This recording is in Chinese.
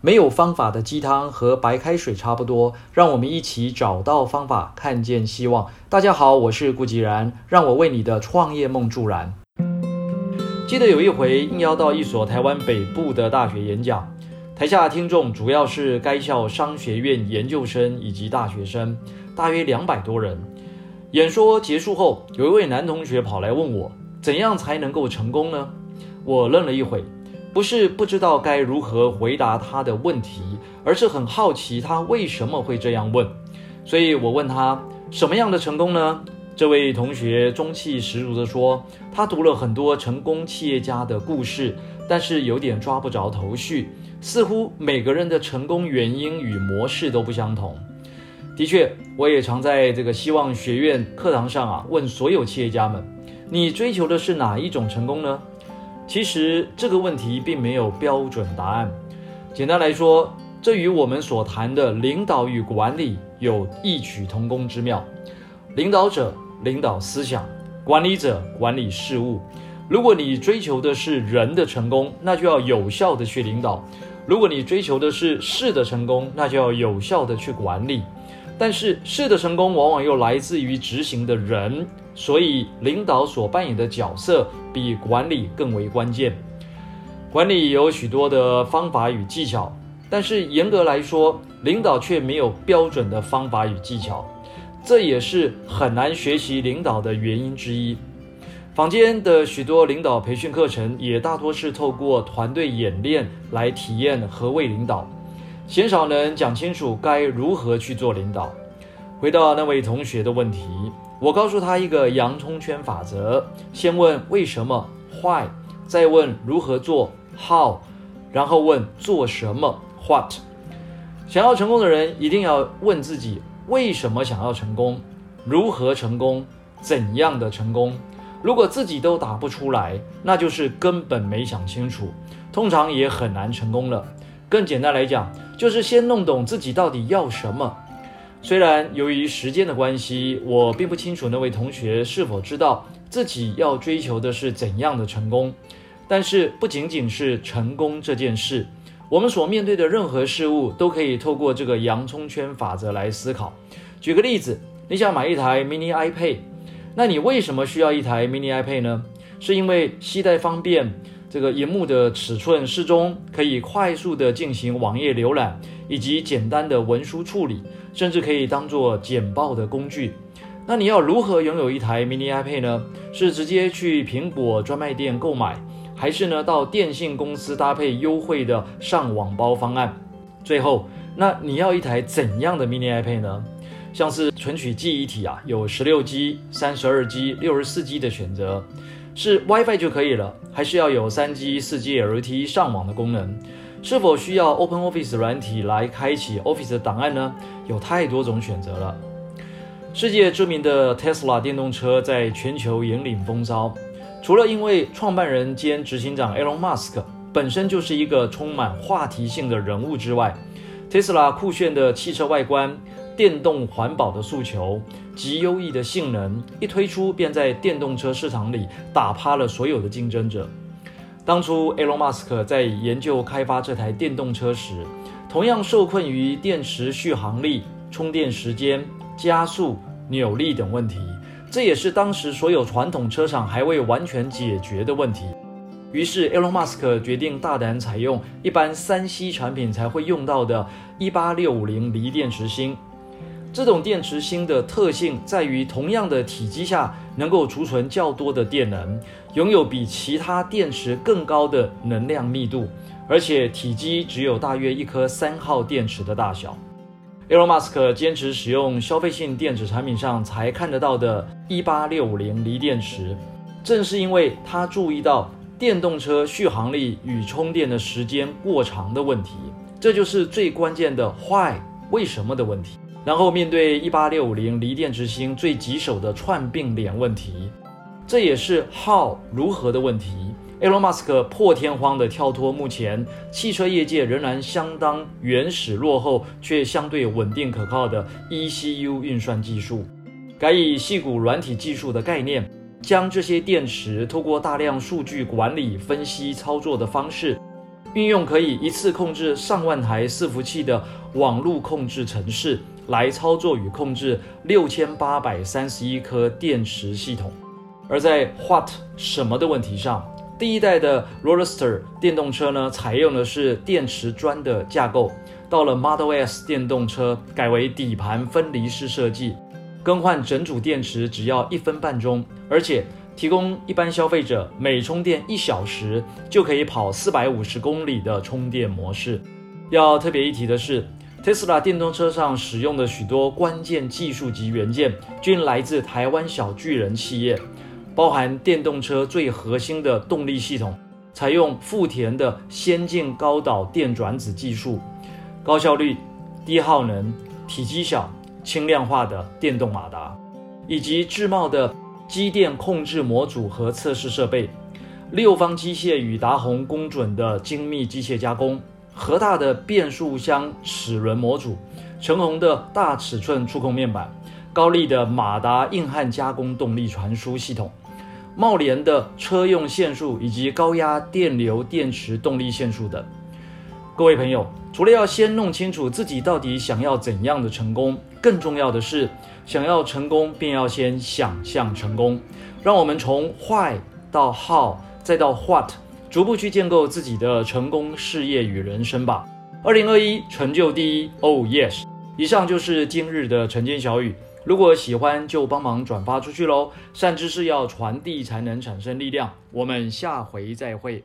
没有方法的鸡汤和白开水差不多，让我们一起找到方法，看见希望。大家好，我是顾吉然，让我为你的创业梦助燃。记得有一回应邀到一所台湾北部的大学演讲，台下听众主要是该校商学院研究生以及大学生，大约两百多人。演说结束后，有一位男同学跑来问我，怎样才能够成功呢？我愣了一会。不是不知道该如何回答他的问题，而是很好奇他为什么会这样问。所以我问他什么样的成功呢？这位同学中气十足地说，他读了很多成功企业家的故事，但是有点抓不着头绪，似乎每个人的成功原因与模式都不相同。的确，我也常在这个希望学院课堂上啊，问所有企业家们：你追求的是哪一种成功呢？其实这个问题并没有标准答案。简单来说，这与我们所谈的领导与管理有异曲同工之妙。领导者领导思想，管理者管理事务。如果你追求的是人的成功，那就要有效的去领导；如果你追求的是事的成功，那就要有效的去管理。但是事的成功往往又来自于执行的人，所以领导所扮演的角色比管理更为关键。管理有许多的方法与技巧，但是严格来说，领导却没有标准的方法与技巧，这也是很难学习领导的原因之一。坊间的许多领导培训课程也大多是透过团队演练来体验何谓领导。鲜少能讲清楚该如何去做领导。回到那位同学的问题，我告诉他一个洋葱圈法则：先问为什么 （why），再问如何做 （how），然后问做什么 （what）。想要成功的人一定要问自己为什么想要成功，如何成功，怎样的成功。如果自己都答不出来，那就是根本没想清楚，通常也很难成功了。更简单来讲，就是先弄懂自己到底要什么。虽然由于时间的关系，我并不清楚那位同学是否知道自己要追求的是怎样的成功，但是不仅仅是成功这件事，我们所面对的任何事物都可以透过这个洋葱圈法则来思考。举个例子，你想买一台 mini iPad，那你为什么需要一台 mini iPad 呢？是因为携带方便？这个荧幕的尺寸适中，可以快速的进行网页浏览，以及简单的文书处理，甚至可以当做简报的工具。那你要如何拥有一台 mini iPad 呢？是直接去苹果专卖店购买，还是呢到电信公司搭配优惠的上网包方案？最后，那你要一台怎样的 mini iPad 呢？像是存取记忆体啊，有十六 G、三十二 G、六十四 G 的选择。是 WiFi 就可以了，还是要有三 G、四 G LTE 上网的功能？是否需要 OpenOffice 软体来开启 Office 的档案呢？有太多种选择了。世界知名的 Tesla 电动车在全球引领风骚，除了因为创办人兼执行长 Elon Musk 本身就是一个充满话题性的人物之外，Tesla 酷炫的汽车外观。电动环保的诉求及优异的性能一推出，便在电动车市场里打趴了所有的竞争者。当初 Elon Musk 在研究开发这台电动车时，同样受困于电池续航力、充电时间、加速、扭力等问题，这也是当时所有传统车厂还未完全解决的问题。于是 Elon Musk 决定大胆采用一般三 C 产品才会用到的18650锂电池芯。这种电池芯的特性在于，同样的体积下能够储存较多的电能，拥有比其他电池更高的能量密度，而且体积只有大约一颗三号电池的大小。Elon Musk 坚持使用消费性电子产品上才看得到的18650锂电池，正是因为他注意到电动车续航力与充电的时间过长的问题，这就是最关键的 “why” 为什么的问题。然后面对一八六五零锂电之星最棘手的串并联问题，这也是 how 如何的问题。Elon Musk 破天荒地跳脱目前汽车业界仍然相当原始落后却相对稳定可靠的 ECU 运算技术，改以细骨软体技术的概念，将这些电池透过大量数据管理、分析、操作的方式。运用可以一次控制上万台伺服器的网络控制程式，来操作与控制六千八百三十一颗电池系统。而在 What 什么的问题上，第一代的 Roadster 电动车呢，采用的是电池砖的架构。到了 Model S 电动车，改为底盘分离式设计，更换整组电池只要一分半钟，而且提供一般消费者每充电一小时就可以跑四百五十公里的充电模式。要特别一提的是，Tesla 电动车上使用的许多关键技术及元件，均来自台湾小巨人企业。包含电动车最核心的动力系统，采用富田的先进高导电转子技术，高效率、低耗能、体积小、轻量化的电动马达，以及智茂的机电控制模组和测试设备，六方机械与达宏工准的精密机械加工，和大的变速箱齿轮模组，成红的大尺寸触控面板，高力的马达硬汉加工动力传输系统。茂联的车用线束以及高压电流电池动力线束等，各位朋友，除了要先弄清楚自己到底想要怎样的成功，更重要的是，想要成功便要先想象成功。让我们从 why 到 how 再到 what，逐步去建构自己的成功事业与人生吧。二零二一成就第一，Oh yes！以上就是今日的晨间小语。如果喜欢，就帮忙转发出去喽！善知识要传递，才能产生力量。我们下回再会。